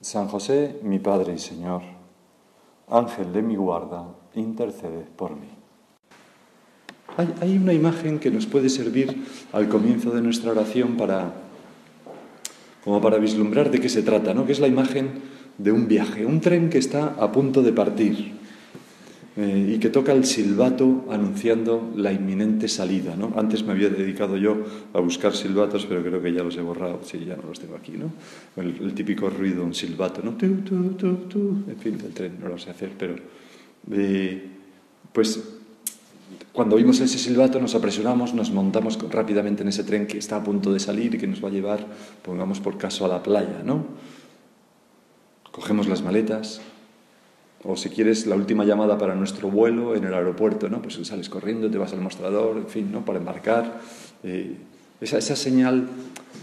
San José, mi Padre y Señor, Ángel de mi guarda, intercede por mí. Hay, una imagen que nos puede servir al comienzo de nuestra oración para, como para vislumbrar de qué se trata, ¿no? que es la imagen de un viaje, un tren que está a punto de partir. Eh, y que toca el silbato anunciando la inminente salida. ¿no? Antes me había dedicado yo a buscar silbatos, pero creo que ya los he borrado, sí, ya no los tengo aquí. ¿no? El, típico ruido, un silbato, ¿no? Tu, tu, tu, en fin, del tren, no lo sé hacer, pero... Eh, pues cuando oímos ese silbato nos apresuramos, nos montamos rápidamente en ese tren que está a punto de salir y que nos va a llevar, pongamos por caso, a la playa, ¿no? Cogemos las maletas, o si quieres la última llamada para nuestro vuelo en el aeropuerto, ¿no? Pues sales corriendo, te vas al mostrador, en fin, ¿no? Para embarcar. Eh, esa, señal,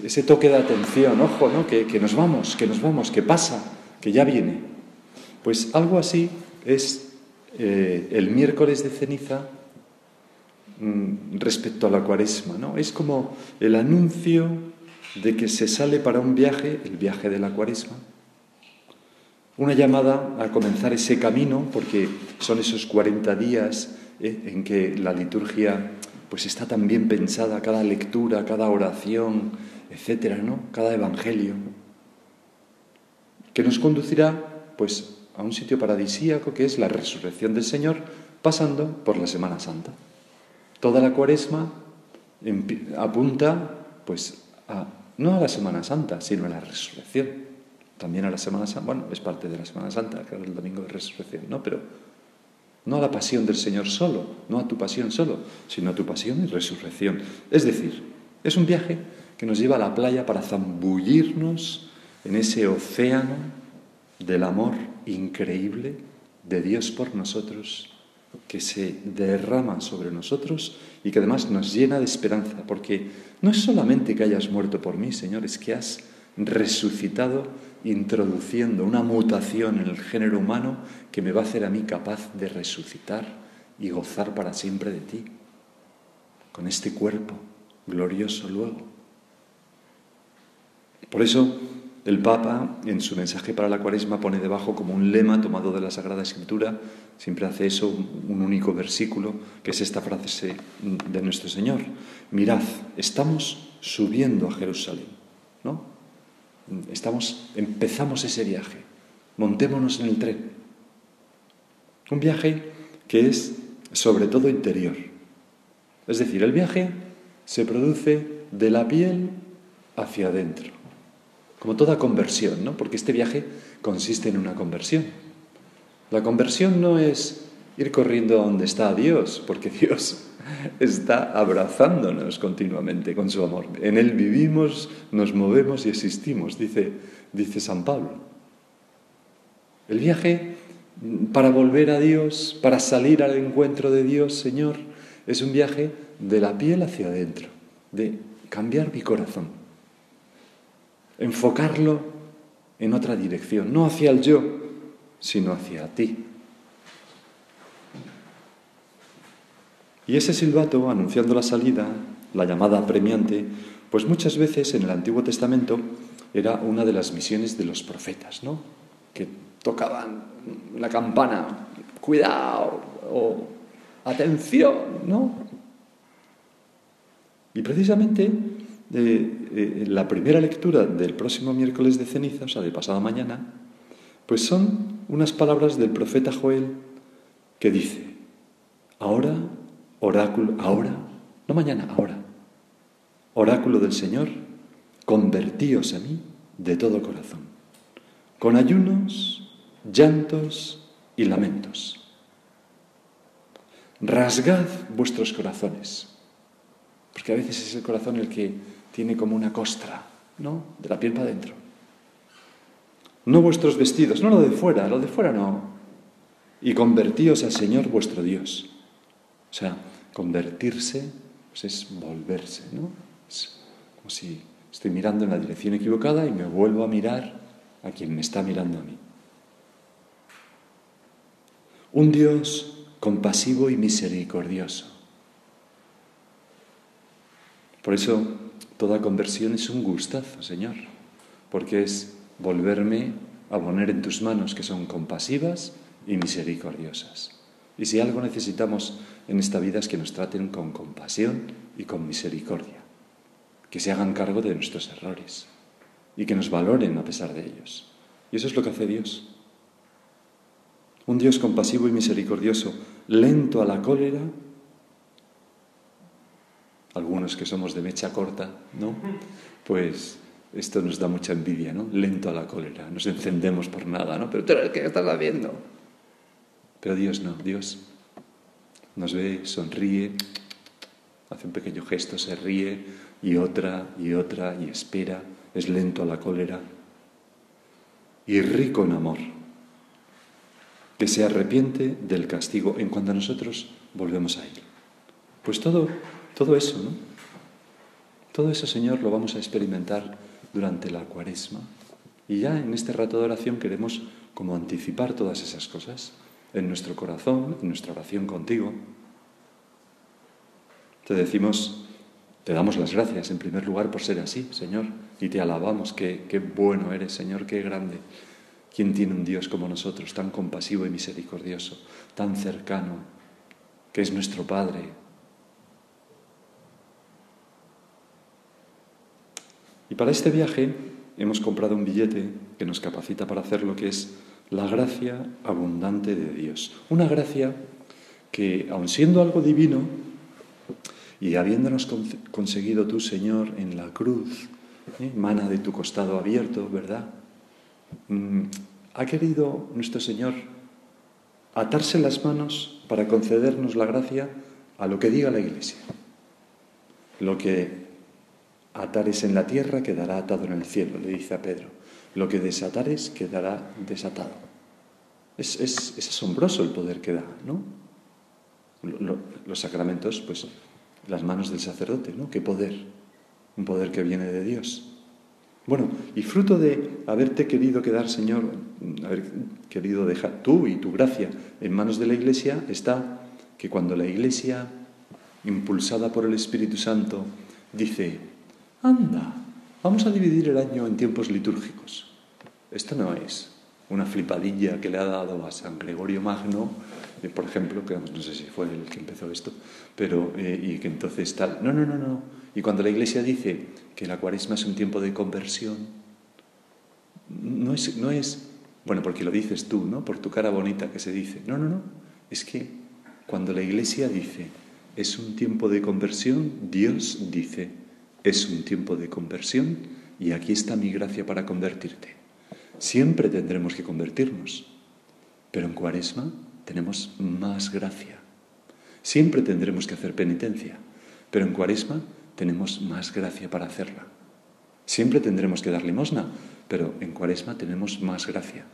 ese toque de atención, ojo, ¿no? Que, que, nos vamos, que nos vamos, que pasa, que ya viene. Pues algo así es eh, el miércoles de ceniza mm, respecto a la cuaresma, ¿no? Es como el anuncio de que se sale para un viaje, el viaje de la cuaresma, una llamada a comenzar ese camino, porque son esos 40 días eh, en que la liturgia pues está tan bien pensada, cada lectura, cada oración, etcétera, ¿no? Cada evangelio, que nos conducirá pues a un sitio paradisíaco que es la resurrección del Señor, pasando por la Semana Santa. Toda la Cuaresma apunta pues no a la Semana Santa, sino a la resurrección también a la Semana Santa, bueno, es parte de la Semana Santa, claro, el domingo de resurrección, ¿no? Pero no a la pasión del Señor solo, no a tu pasión solo, sino a tu pasión y resurrección. Es decir, es un viaje que nos lleva a la playa para zambullirnos en ese océano del amor increíble de Dios por nosotros, que se derrama sobre nosotros y que además nos llena de esperanza, porque no es solamente que hayas muerto por mí, Señor, es que has resucitado introduciendo una mutación en el género humano que me va a hacer a mí capaz de resucitar y gozar para siempre de ti, con este cuerpo glorioso luego. Por eso el Papa en su mensaje para la cuaresma pone debajo como un lema tomado de la Sagrada Escritura, siempre hace eso un único versículo, que es esta frase de nuestro Señor. Mirad, estamos subiendo a Jerusalén, ¿no? Estamos, empezamos ese viaje. Montémonos en el tren. Un viaje que es sobre todo interior. Es decir, el viaje se produce de la piel hacia adentro. Como toda conversión, ¿no? Porque este viaje consiste en una conversión. La conversión no es ir corriendo a donde está Dios, porque Dios está abrazándonos continuamente con su amor. En Él vivimos, nos movemos y existimos, dice, dice San Pablo. El viaje para volver a Dios, para salir al encuentro de Dios, Señor, es un viaje de la piel hacia adentro, de cambiar mi corazón, enfocarlo en otra dirección, no hacia el yo, sino hacia ti. Y ese silbato, anunciando la salida, la llamada premiante, pues muchas veces en el Antiguo Testamento era una de las misiones de los profetas, ¿no? Que tocaban la campana, cuidado, o atención, ¿no? Y precisamente eh, eh, la primera lectura del próximo miércoles de ceniza, o sea, de pasada mañana, pues son unas palabras del profeta Joel que dice, ahora oráculo, ahora, no mañana, ahora, oráculo del Señor, convertíos a mí de todo corazón, con ayunos, llantos y lamentos. Rasgad vuestros corazones, porque a veces es el corazón el que tiene como una costra, ¿no? De la piel para adentro. no vuestros vestidos, no lo de fuera, lo de fuera no. Y convertíos al Señor vuestro Dios. O sea, convertirse pues es volverse, ¿no? Es como si estoy mirando en la dirección equivocada y me vuelvo a mirar a quien me está mirando a mí. Un Dios compasivo y misericordioso. Por eso toda conversión es un gustazo, Señor, porque es volverme a poner en tus manos que son compasivas y misericordiosas. Y si algo necesitamos en esta vida es que nos traten con compasión y con misericordia, que se hagan cargo de nuestros errores y que nos valoren a pesar de ellos. Y eso es lo que hace Dios. Un Dios compasivo y misericordioso, lento a la cólera. Algunos que somos de mecha corta, ¿no? Pues esto nos da mucha envidia, ¿no? Lento a la cólera, nos encendemos por nada, ¿no? Pero tú eres que estás haciendo. Pero Dios no, Dios nos ve, sonríe, hace un pequeño gesto, se ríe y otra y otra y espera, es lento a la cólera y rico en amor, que se arrepiente del castigo en cuanto nosotros volvemos a Él. Pues todo, todo eso, ¿no? Todo eso, Señor, lo vamos a experimentar durante la cuaresma. Y ya en este rato de oración queremos como anticipar todas esas cosas en nuestro corazón, en nuestra oración contigo. Te decimos, te damos las gracias en primer lugar por ser así, Señor, y te alabamos, qué, qué bueno eres, Señor, qué grande. ¿Quién tiene un Dios como nosotros, tan compasivo y misericordioso, tan cercano, que es nuestro Padre? Y para este viaje hemos comprado un billete que nos capacita para hacer lo que es la gracia abundante de Dios. Una gracia que, aun siendo algo divino, y habiéndonos conseguido tú, Señor, en la cruz, ¿eh? mana de tu costado abierto, ¿verdad? Mm, ha querido nuestro Señor atarse las manos para concedernos la gracia a lo que diga la Iglesia. Lo que atares en la tierra quedará atado en el cielo, le dice a Pedro. Lo que desatares quedará desatado. Es, asombroso el poder que da, ¿no? los sacramentos, pues las manos del sacerdote, ¿no? Qué poder, un poder que viene de Dios. Bueno, y fruto de haberte querido quedar, Señor, haber querido dejar tú y tu gracia en manos de la Iglesia, está que cuando la Iglesia, impulsada por el Espíritu Santo, dice, anda, Vamos a dividir el año en tiempos litúrgicos. Esto no es una flipadilla que le ha dado a San Gregorio Magno, eh, por ejemplo, que no sé si fue el que empezó esto, pero eh, y que entonces tal. No, no, no, no. Y cuando la Iglesia dice que la Cuaresma es un tiempo de conversión, no es, no es, bueno, porque lo dices tú, ¿no? Por tu cara bonita que se dice. No, no, no. Es que cuando la Iglesia dice es un tiempo de conversión, Dios dice es un tiempo de conversión y aquí está mi gracia para convertirte. Siempre tendremos que convertirnos, pero en cuaresma tenemos más gracia. Siempre tendremos que hacer penitencia, pero en cuaresma tenemos más gracia para hacerla. Siempre tendremos que dar limosna, pero en cuaresma tenemos más gracia.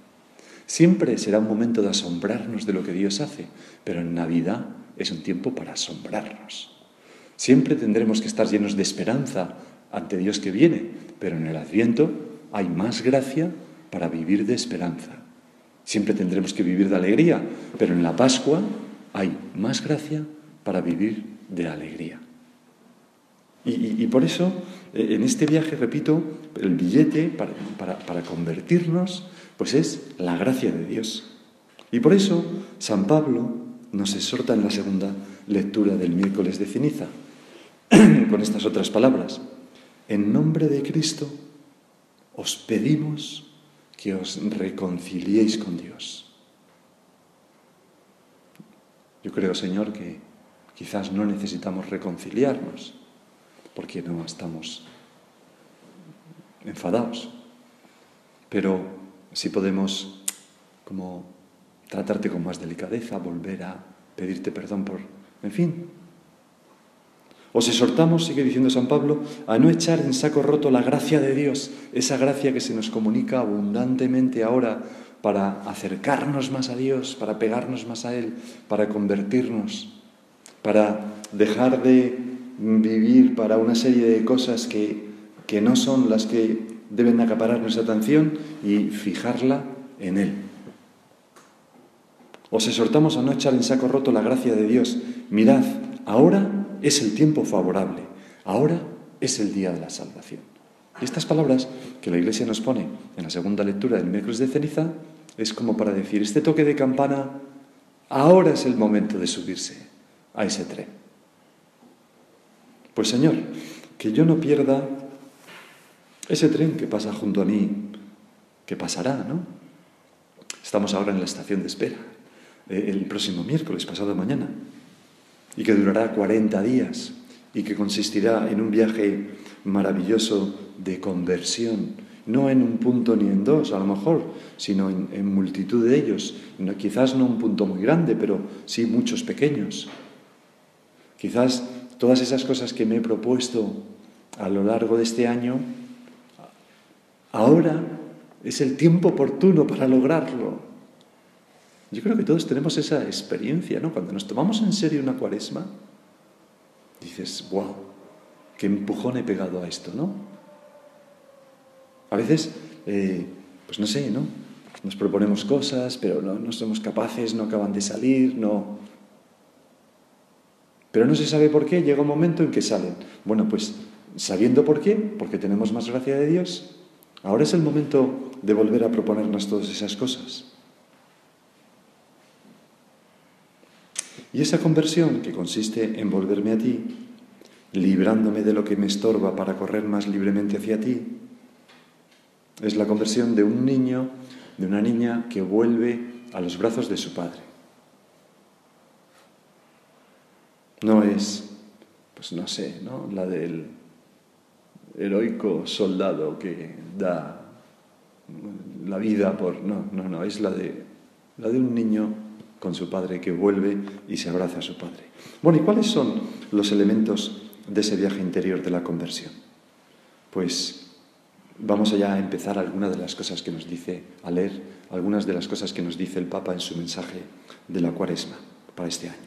Siempre será un momento de asombrarnos de lo que Dios hace, pero en Navidad es un tiempo para asombrarnos. Siempre tendremos que estar llenos de esperanza ante Dios que viene, pero en el Adviento hay más gracia para vivir de esperanza. Siempre tendremos que vivir de alegría, pero en la Pascua hay más gracia para vivir de alegría. Y, por eso, eh, en este viaje, repito, el billete para, para convertirnos, pues es la gracia de Dios. Y por eso San Pablo nos exhorta en la segunda lectura del miércoles de ceniza. con estas otras palabras. En nombre de Cristo os pedimos que os reconciliéis con Dios. Yo creo, Señor, que quizás no necesitamos reconciliarnos porque no estamos enfadados, pero sí podemos como tratarte con más delicadeza, volver a pedirte perdón por, en fin, Os exhortamos, sigue diciendo San Pablo, a no echar en saco roto la gracia de Dios, esa gracia que se nos comunica abundantemente ahora para acercarnos más a Dios, para pegarnos más a Él, para convertirnos, para dejar de vivir para una serie de cosas que, que no son las que deben acaparar nuestra atención y fijarla en Él. Os exhortamos a no echar en saco roto la gracia de Dios. Mirad, ahora es el tiempo favorable, ahora es el día de la salvación. Y estas palabras que la Iglesia nos pone en la segunda lectura del miércoles de ceniza es como para decir, este toque de campana, ahora es el momento de subirse a ese tren. Pues Señor, que yo no pierda ese tren que pasa junto a mí, que pasará, ¿no? Estamos ahora en la estación de espera, eh, el próximo miércoles, pasado mañana y que durará 40 días y que consistirá en un viaje maravilloso de conversión, no en un punto ni en dos a lo mejor, sino en, multitud de ellos, quizás no un punto muy grande, pero sí muchos pequeños. Quizás todas esas cosas que me he propuesto a lo largo de este año, ahora es el tiempo oportuno para lograrlo. Yo creo que todos tenemos esa experiencia, ¿no? Cuando nos tomamos en serio una cuaresma, dices, wow, qué empujón he pegado a esto, ¿no? A veces, eh, pues no sé, ¿no? Nos proponemos cosas, pero no, no somos capaces, no acaban de salir, no. Pero no se sabe por qué, llega un momento en que salen. Bueno, pues sabiendo por qué, porque tenemos más gracia de Dios, ahora es el momento de volver a proponernos todas esas cosas. Y esa conversión, que consiste en volverme a ti, librándome de lo que me estorba para correr más libremente hacia ti, es la conversión de un niño, de una niña que vuelve a los brazos de su padre. No es, pues no sé, ¿no? La del heroico soldado que da la vida por... No, no, no, es la de, la de un niño con su padre, que vuelve y se abraza a su padre. Bueno, ¿y cuáles son los elementos de ese viaje interior de la conversión? Pues vamos allá a empezar algunas de las cosas que nos dice, a leer algunas de las cosas que nos dice el Papa en su mensaje de la cuaresma para este año.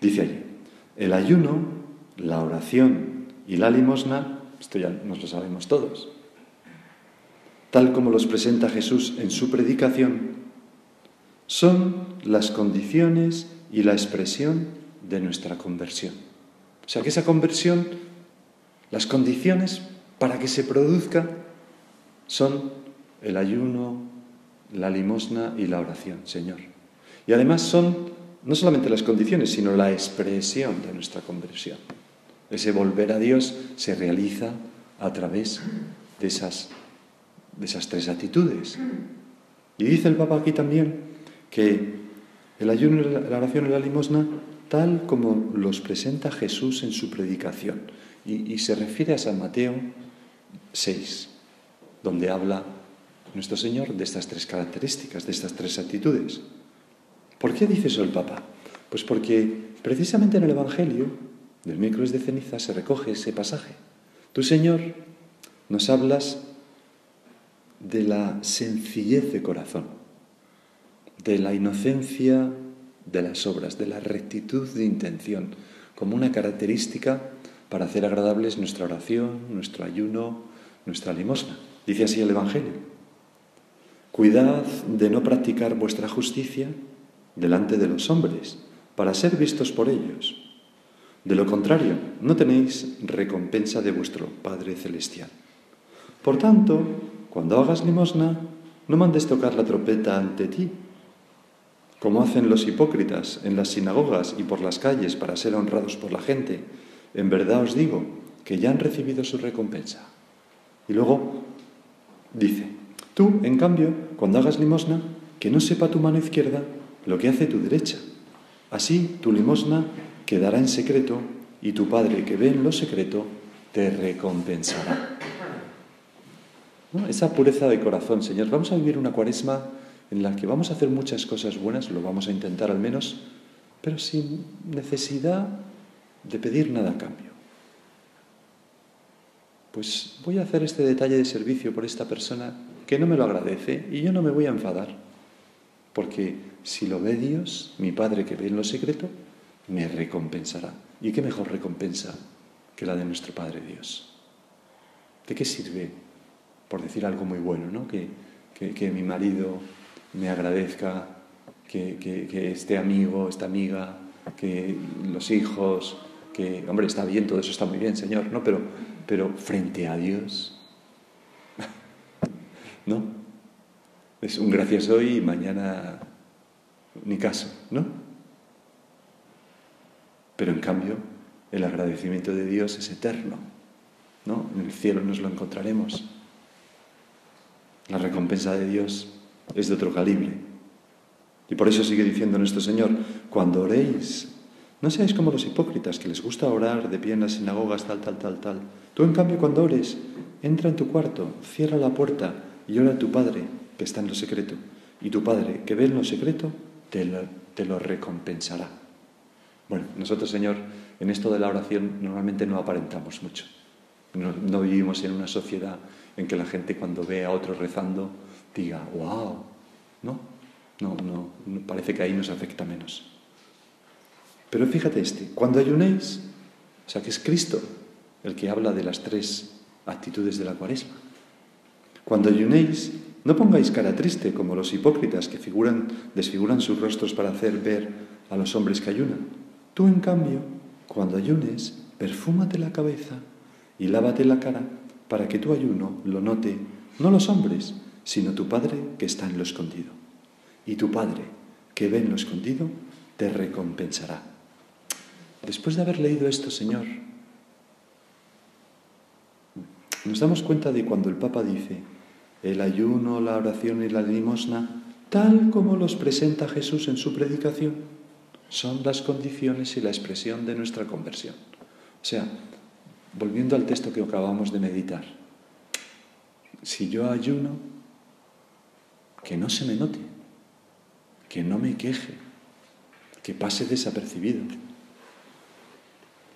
Dice allí, el ayuno, la oración y la limosna, esto ya nos lo sabemos todos, tal como los presenta Jesús en su predicación, son las condiciones y la expresión de nuestra conversión. O sea que esa conversión, las condiciones para que se produzca son el ayuno, la limosna y la oración, Señor. Y además son no solamente las condiciones, sino la expresión de nuestra conversión. Ese volver a Dios se realiza a través de esas, de esas tres actitudes. Y dice el Papa aquí también que el ayuno, la oración y la limosna, tal como los presenta Jesús en su predicación, y, se refiere a San Mateo 6, donde habla nuestro Señor de estas tres características, de estas tres actitudes. ¿Por qué dice eso el Papa? Pues porque precisamente en el Evangelio del miércoles de ceniza se recoge ese pasaje. Tú, Señor, nos hablas de la sencillez de corazón de la inocencia de las obras, de la rectitud de intención, como una característica para hacer agradables nuestra oración, nuestro ayuno, nuestra limosna. Dice así el Evangelio. Cuidad de no practicar vuestra justicia delante de los hombres, para ser vistos por ellos. De lo contrario, no tenéis recompensa de vuestro Padre Celestial. Por tanto, cuando hagas limosna, no mandes tocar la trompeta ante ti como hacen los hipócritas en las sinagogas y por las calles para ser honrados por la gente, en verdad os digo que ya han recibido su recompensa. Y luego dice, tú, en cambio, cuando hagas limosna, que no sepa tu mano izquierda lo que hace tu derecha. Así tu limosna quedará en secreto y tu Padre que ve en lo secreto te recompensará. Esa pureza de corazón, Señor. Vamos a vivir una cuaresma en la que vamos a hacer muchas cosas buenas, lo vamos a intentar al menos, pero sin necesidad de pedir nada a cambio. pues voy a hacer este detalle de servicio por esta persona que no me lo agradece y yo no me voy a enfadar. Porque si lo ve Dios, mi Padre que ve en lo secreto, me recompensará. ¿Y qué mejor recompensa que la de nuestro Padre Dios? ¿De qué sirve, por decir algo muy bueno, ¿no? que, que, mi marido me agradezca, que, que este amigo, esta amiga, que los hijos, que, hombre, está bien, todo eso está muy bien, Señor, ¿no? Pero, pero frente a Dios, ¿no? Es un gracias hoy y mañana ni caso, ¿no? Pero en cambio, el agradecimiento de Dios es eterno, ¿no? En el cielo nos lo encontraremos. La recompensa de Dios es de otro calibre. Y por eso sigue diciendo nuestro Señor, cuando oréis, no seáis como los hipócritas que les gusta orar de pie en las sinagogas, tal, tal, tal, tal. Tú, en cambio, cuando ores, entra en tu cuarto, cierra la puerta y ora a tu Padre que está en lo secreto. Y tu Padre que ve en lo secreto te lo, te lo recompensará. Bueno, nosotros, Señor, en esto de la oración normalmente no aparentamos mucho. No, no, vivimos en una sociedad en que la gente cuando ve a otro rezando diga, wow, ¿no? No, no, parece que ahí nos afecta menos. Pero fíjate este, cuando ayunéis, o sea que es Cristo el que habla de las tres actitudes de la cuaresma. Cuando ayunéis, no pongáis cara triste como los hipócritas que figuran, desfiguran sus rostros para hacer ver a los hombres que ayunan. Tú, en cambio, cuando ayunes, perfúmate la cabeza y lávate la cara para que tu ayuno lo note no los hombres, sino tu Padre que está en lo escondido. Y tu Padre que ve en lo escondido te recompensará. Después de haber leído esto, Señor, nos damos cuenta de cuando el Papa dice, el ayuno, la oración y la limosna, tal como los presenta Jesús en su predicación, son las condiciones y la expresión de nuestra conversión. O sea, volviendo al texto que acabamos de meditar, si yo ayuno, que no se me note, que no me queje, que pase desapercibido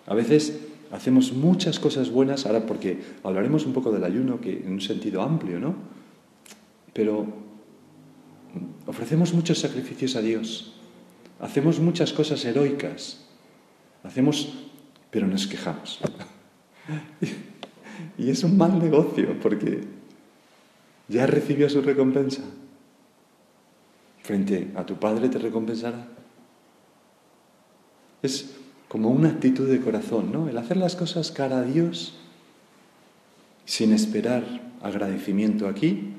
a veces hacemos muchas cosas buenas, ahora porque hablaremos un poco del ayuno, que en un sentido amplio, ¿no? Pero ofrecemos muchos sacrificios a Dios, hacemos muchas cosas heroicas, hacemos, pero nos quejamos. y es un mal negocio porque ya recibió su recompensa. Frente a tu Padre te recompensará. Es como una actitud de corazón, ¿no? El hacer las cosas cara a Dios sin esperar agradecimiento aquí,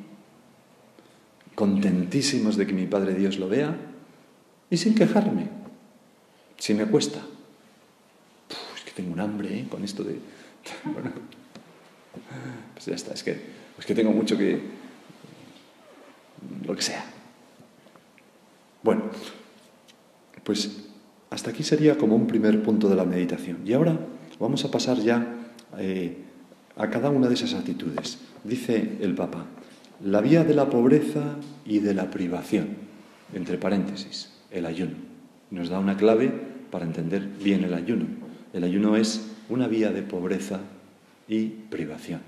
contentísimos de que mi Padre Dios lo vea y sin quejarme, si me cuesta. es que tengo un hambre ¿eh? con esto de... bueno, pues ya está, es que, es que tengo mucho que... lo que sea. Bueno, pues hasta aquí sería como un primer punto de la meditación. Y ahora vamos a pasar ya eh, a cada una de esas actitudes. Dice el Papa, la vía de la pobreza y de la privación, entre paréntesis, el ayuno. Nos da una clave para entender bien el ayuno. El ayuno es una vía de pobreza y privación.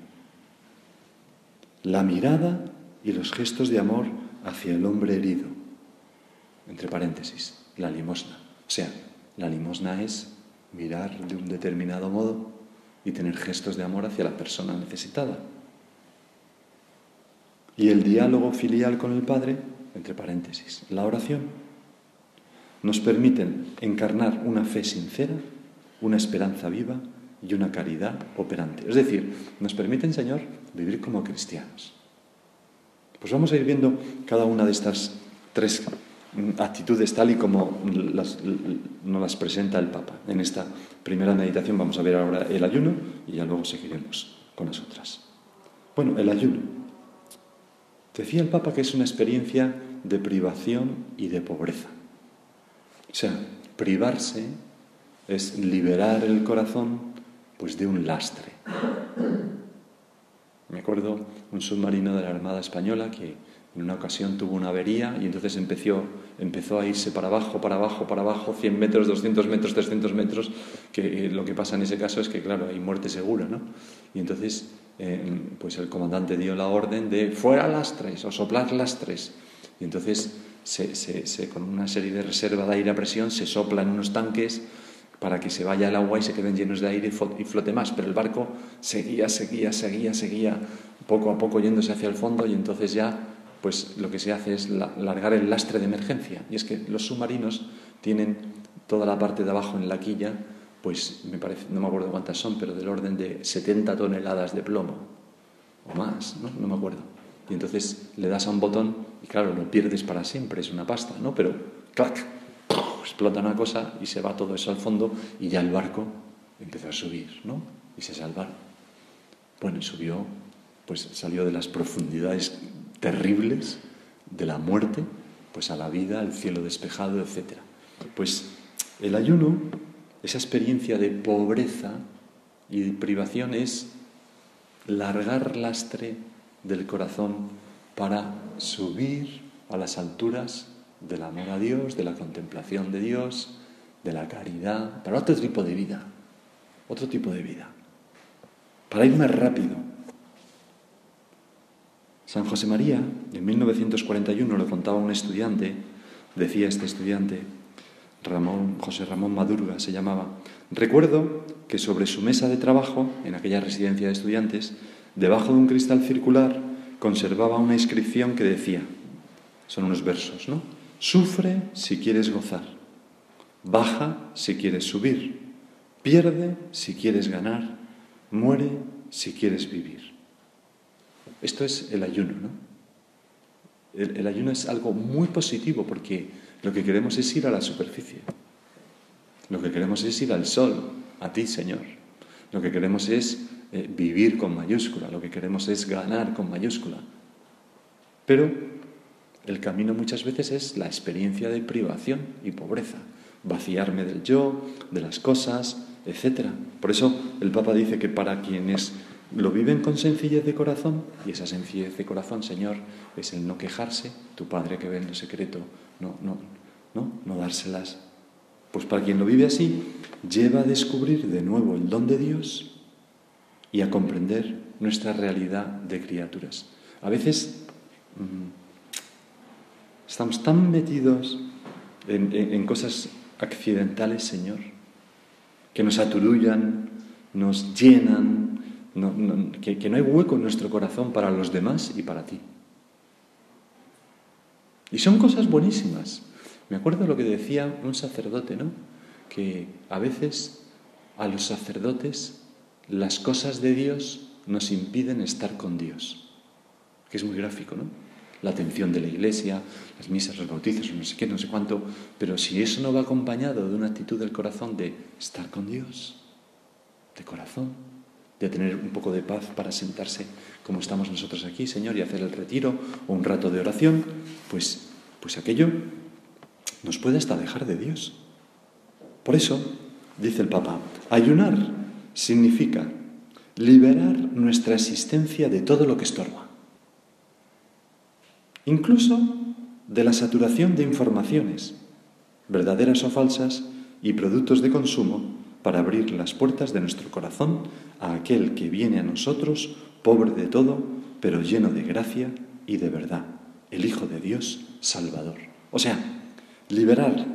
La mirada y los gestos de amor hacia el hombre herido, entre paréntesis, la limosna. O sea, la limosna es mirar de un determinado modo y tener gestos de amor hacia la persona necesitada. Y el diálogo filial con el Padre, entre paréntesis, la oración, nos permiten encarnar una fe sincera, una esperanza viva y una caridad operante. Es decir, nos permiten, Señor, vivir como cristianos. Pues vamos a ir viendo cada una de estas tres actitudes tal y como las, nos las presenta el Papa. En esta primera meditación vamos a ver ahora el ayuno y ya luego seguiremos con las otras. Bueno, el ayuno. Decía el Papa que es una experiencia de privación y de pobreza. O sea, privarse es liberar el corazón pues de un lastre. Me acuerdo un submarino de la Armada Española que en una ocasión tuvo una avería y entonces empezó, empezó a irse para abajo, para abajo, para abajo, 100 metros, 200 metros, 300 metros, que eh, lo que pasa en ese caso es que, claro, hay muerte segura, ¿no? Y entonces, eh, pues el comandante dio la orden de fuera lastres o soplar lastres. Y entonces, se, con una serie de reserva de aire a presión, se sopla en unos tanques para que se vaya el agua y se queden llenos de aire y flote más. Pero el barco seguía, seguía, seguía, seguía, poco a poco yéndose hacia el fondo y entonces ya pues lo que se hace es largar el lastre de emergencia. Y es que los submarinos tienen toda la parte de abajo en la quilla, pues me parece, no me acuerdo cuántas son, pero del orden de 70 toneladas de plomo o más, ¿no? No me acuerdo. Y entonces le das a un botón y claro, lo pierdes para siempre, es una pasta, ¿no? Pero ¡clac! explota una cosa y se va todo eso al fondo y ya el barco empezó a subir, ¿no? Y se salvaron. Bueno, y subió, pues salió de las profundidades terribles de la muerte, pues a la vida, al cielo despejado, etc. Pues el ayuno, esa experiencia de pobreza y de privación es largar lastre del corazón para subir a las alturas del amor a Dios, de la contemplación de Dios, de la caridad, para otro tipo de vida, otro tipo de vida, para ir más rápido, San José María, en 1941 lo contaba un estudiante, decía este estudiante, Ramón, José Ramón Madurga se llamaba, recuerdo que sobre su mesa de trabajo, en aquella residencia de estudiantes, debajo de un cristal circular, conservaba una inscripción que decía, son unos versos, ¿no? Sufre si quieres gozar, baja si quieres subir, pierde si quieres ganar, muere si quieres vivir. Esto es el ayuno, ¿no? El, ayuno es algo muy positivo porque lo que queremos es ir a la superficie. Lo que queremos es ir al sol, a ti, Señor. Lo que queremos es eh, vivir con mayúscula, lo que queremos es ganar con mayúscula. Pero el camino muchas veces es la experiencia de privación y pobreza, vaciarme del yo, de las cosas, etc. Por eso el Papa dice que para quienes lo viven con sencillez de corazón y esa sencillez de corazón, Señor, es el no quejarse, tu Padre que ve en lo secreto, no, no, no, no dárselas. Pues para quien lo vive así, lleva a descubrir de nuevo el don de Dios y a comprender nuestra realidad de criaturas. A veces mm, estamos tan metidos en, cosas accidentales, Señor, que nos aturullan, nos llenan, que, no hay hueco en nuestro corazón para los demás y para ti. Y son cosas buenísimas. Me acuerdo lo que decía un sacerdote, ¿no? Que a veces a los sacerdotes las cosas de Dios nos impiden estar con Dios. Que es muy gráfico, ¿no? La atención de la iglesia, las misas, los bautizos, no sé qué, no sé cuánto. Pero si eso no va acompañado de una actitud del corazón de estar con Dios, de corazón, de tener un poco de paz para sentarse como estamos nosotros aquí, Señor, y hacer el retiro o un rato de oración, pues, pues aquello nos puede hasta dejar de Dios. Por eso, dice el Papa, ayunar significa liberar nuestra existencia de todo lo que estorba, incluso de la saturación de informaciones, verdaderas o falsas, y productos de consumo para abrir las puertas de nuestro corazón a aquel que viene a nosotros, pobre de todo, pero lleno de gracia y de verdad, el Hijo de Dios Salvador. O sea, liberar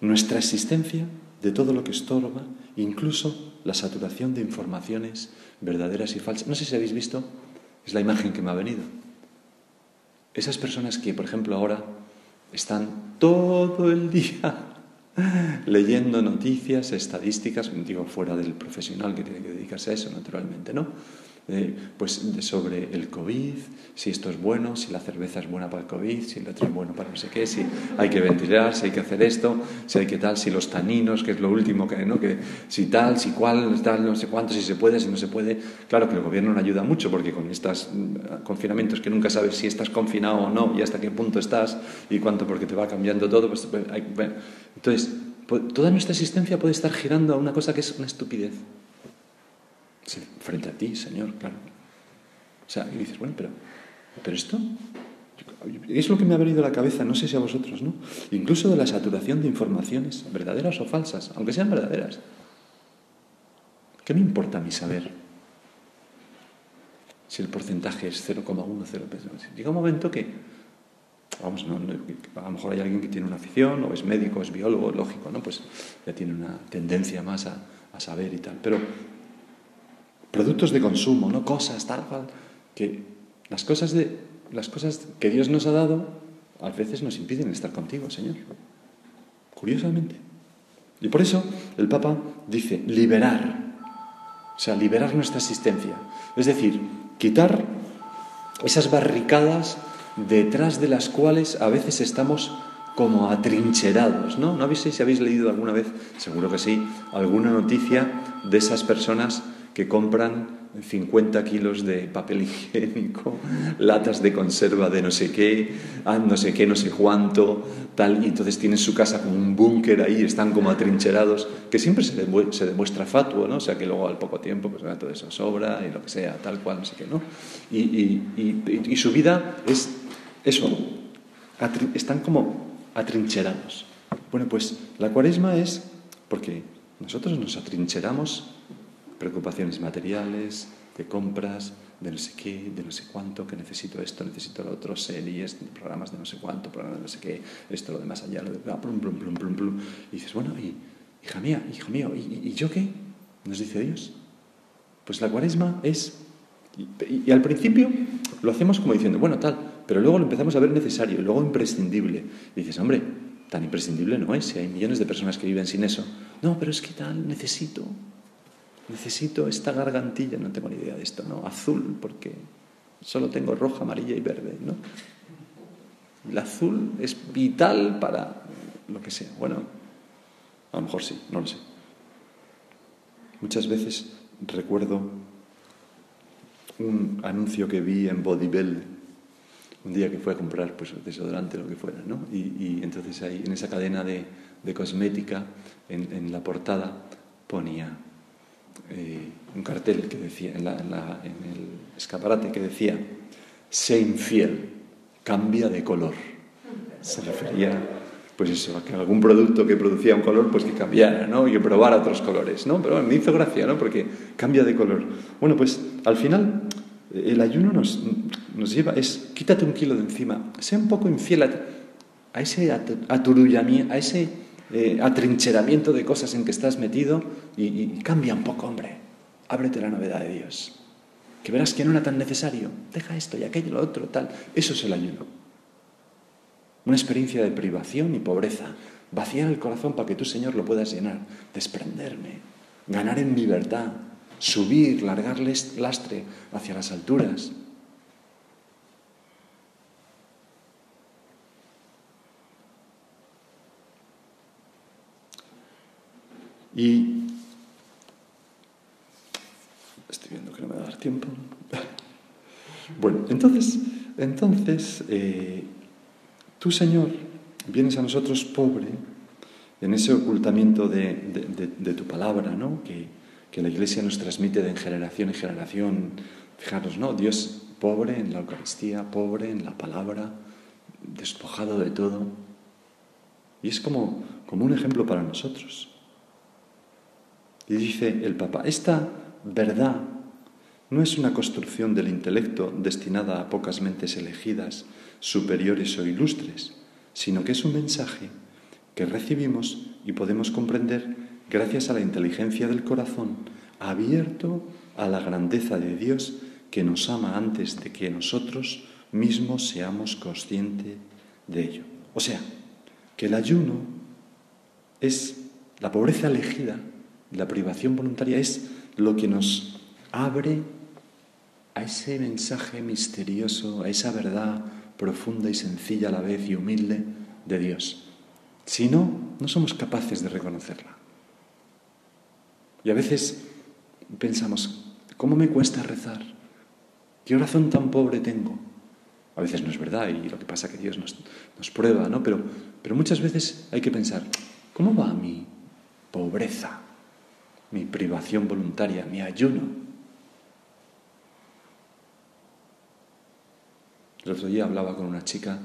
nuestra existencia de todo lo que estorba, incluso la saturación de informaciones verdaderas y falsas. No sé si habéis visto, es la imagen que me ha venido. Esas personas que, por ejemplo, ahora están todo el día leyendo noticias, estadísticas, digo fuera del profesional que tiene que dedicarse a eso, naturalmente, ¿no? Pues sobre el COVID, si esto es bueno, si la cerveza es buena para el COVID, si el otro es bueno para no sé qué, si hay que ventilar, si hay que hacer esto, si hay que tal, si los taninos, que es lo último que, ¿no? Que si tal, si cual, tal, no sé cuánto, si se puede, si no se puede. Claro que el gobierno no ayuda mucho porque con estos mm, confinamientos que nunca sabes si estás confinado o no y hasta qué punto estás y cuánto porque te va cambiando todo, pues, pues entonces toda nuestra existencia puede estar girando a una cosa que es una estupidez frente a ti, Señor, claro. O sea, y dices, bueno, pero, pero esto, Es lo que me ha venido a la cabeza, no sé si a vosotros, ¿no? Incluso de la saturación de informaciones, verdaderas o falsas, aunque sean verdaderas. ¿Qué me importa mí saber si el porcentaje es 0,1, 0,0? Llega un momento que, vamos, a lo mejor hay alguien que tiene una afición, o es médico, o es biólogo, lógico, ¿no? Pues ya tiene una tendencia más a saber y tal. Pero productos de consumo, ¿no? Cosas, tal, cual, que las cosas, de, las cosas que Dios nos ha dado a veces nos impiden estar contigo, Señor. Curiosamente. Y por eso el Papa dice liberar o sea, liberar nuestra existencia. Es decir, quitar esas barricadas detrás de las cuales a veces estamos como atrincherados, ¿no? ¿No habéis, si habéis leído alguna vez, seguro que sí, alguna noticia de esas personas que compran 50 kilos de papel higiénico, latas de conserva de no sé qué, ah, no sé qué, no sé cuánto, tal, y entonces tienen su casa como un búnker ahí, están como atrincherados, que siempre se, demuestra fatuo, ¿no? O sea, que luego al poco tiempo, pues todo eso sobra y lo que sea, tal cual, no sé qué, ¿no? Y, y, y su vida es eso, están como atrincherados. Bueno, pues la cuaresma es porque nosotros nos atrincheramos preocupaciones materiales, de compras, de no sé qué, de no sé cuánto, que necesito esto, necesito lo otro, series, programas de no sé cuánto, programas de no sé qué, esto, lo de más allá, lo de plum, plum, plum, plum, plum. Y dices, bueno, y, hija mía, hijo mío, ¿y, ¿y, yo qué? Nos dice Dios. Pues la cuaresma es, y, al principio lo hacemos como diciendo, bueno, tal, pero luego lo empezamos a ver necesario, luego imprescindible. Y dices, hombre, tan imprescindible no es, si hay millones de personas que viven sin eso. No, pero es que tal, necesito, necesito esta gargantilla, no tengo ni idea de esto, ¿no? Azul, porque solo tengo roja, amarilla y verde, ¿no? El azul es vital para lo que sea. Bueno, a lo mejor sí, no lo sé. Muchas veces recuerdo un anuncio que vi en Bodybell un día que fue a comprar pues, desodorante lo que fuera, ¿no? Y, entonces ahí, en esa cadena de, cosmética, en la portada, ponía eh, un cartel que decía, en, el escaparate que decía, sé infiel, cambia de color. Se refería, pues eso, a que algún producto que producía un color, pues que cambiara, ¿no? Y que probara otros colores, ¿no? Pero me hizo gracia, ¿no? Porque cambia de color. Bueno, pues al final el ayuno nos, nos lleva, es, quítate un kilo de encima, sé un poco infiel a, a ese aturullamiento, a ese eh, atrincheramiento de cosas en que estás metido y, cambia un poco, hombre. Ábrete la novedad de Dios. Que verás que no era tan necesario. Deja esto y aquello, lo otro, tal. Eso es el ayuno. Una experiencia de privación y pobreza. Vaciar el corazón para que tú, Señor, lo puedas llenar. Desprenderme. Ganar en libertad. Subir, largarle lastre hacia las alturas. Y estoy viendo que no me va a dar tiempo. Bueno, entonces, entonces eh, tú, Señor, vienes a nosotros pobre en ese ocultamiento de, tu palabra, ¿no? Que, que, la Iglesia nos transmite de generación en generación. Fijaros, ¿no? Dios pobre en la Eucaristía, pobre en la palabra, despojado de todo. Y es como, como un ejemplo para nosotros. Y dice el Papa, esta verdad no es una construcción del intelecto destinada a pocas mentes elegidas, superiores o ilustres, sino que es un mensaje que recibimos y podemos comprender gracias a la inteligencia del corazón abierto a la grandeza de Dios que nos ama antes de que nosotros mismos seamos conscientes de ello. O sea, que el ayuno es la pobreza elegida la privación voluntaria es lo que nos abre a ese mensaje misterioso, a esa verdad profunda y sencilla a la vez y humilde de Dios. Si no, no somos capaces de reconocerla. Y a veces pensamos, ¿cómo me cuesta rezar? ¿Qué oración tan pobre tengo? A veces no es verdad y lo que pasa es que Dios nos, prueba, ¿no? Pero, pero muchas veces hay que pensar, ¿cómo va mi pobreza? Mi privación voluntaria, mi ayuno. El otro día hablaba con una chica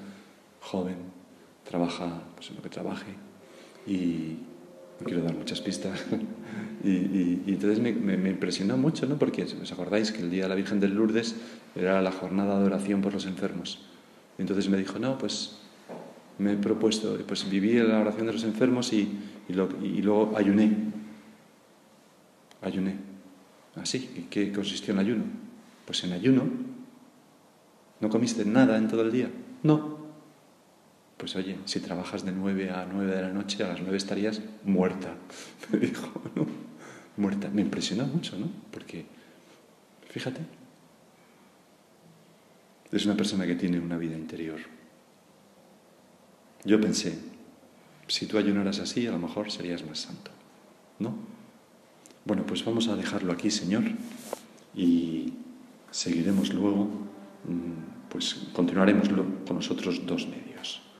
joven, trabaja pues, en lo que trabaje, y no quiero dar muchas pistas. y, entonces me, me, impresionó mucho, ¿no? Porque os acordáis que el día de la Virgen del Lourdes era la jornada de oración por los enfermos. Y entonces me dijo, no, pues me he propuesto, pues viví la oración de los enfermos y, y, luego ayuné. Ayuné. Así, ¿y qué consistió en ayuno? Pues en ayuno. ¿No comiste nada en todo el día? No. Pues oye, si trabajas de 9 a 9 de la noche, a las 9 estarías muerta. Me dijo, ¿no? Muerta. Me impresionó mucho, ¿no? Porque, fíjate, es una persona que tiene una vida interior. Yo pensé, si tú ayunaras así, a lo mejor serías más santo. ¿No? Bueno, pues vamos a dejarlo aquí, Señor, y seguiremos luego, mm, pues continuaremos con nosotros dos meses.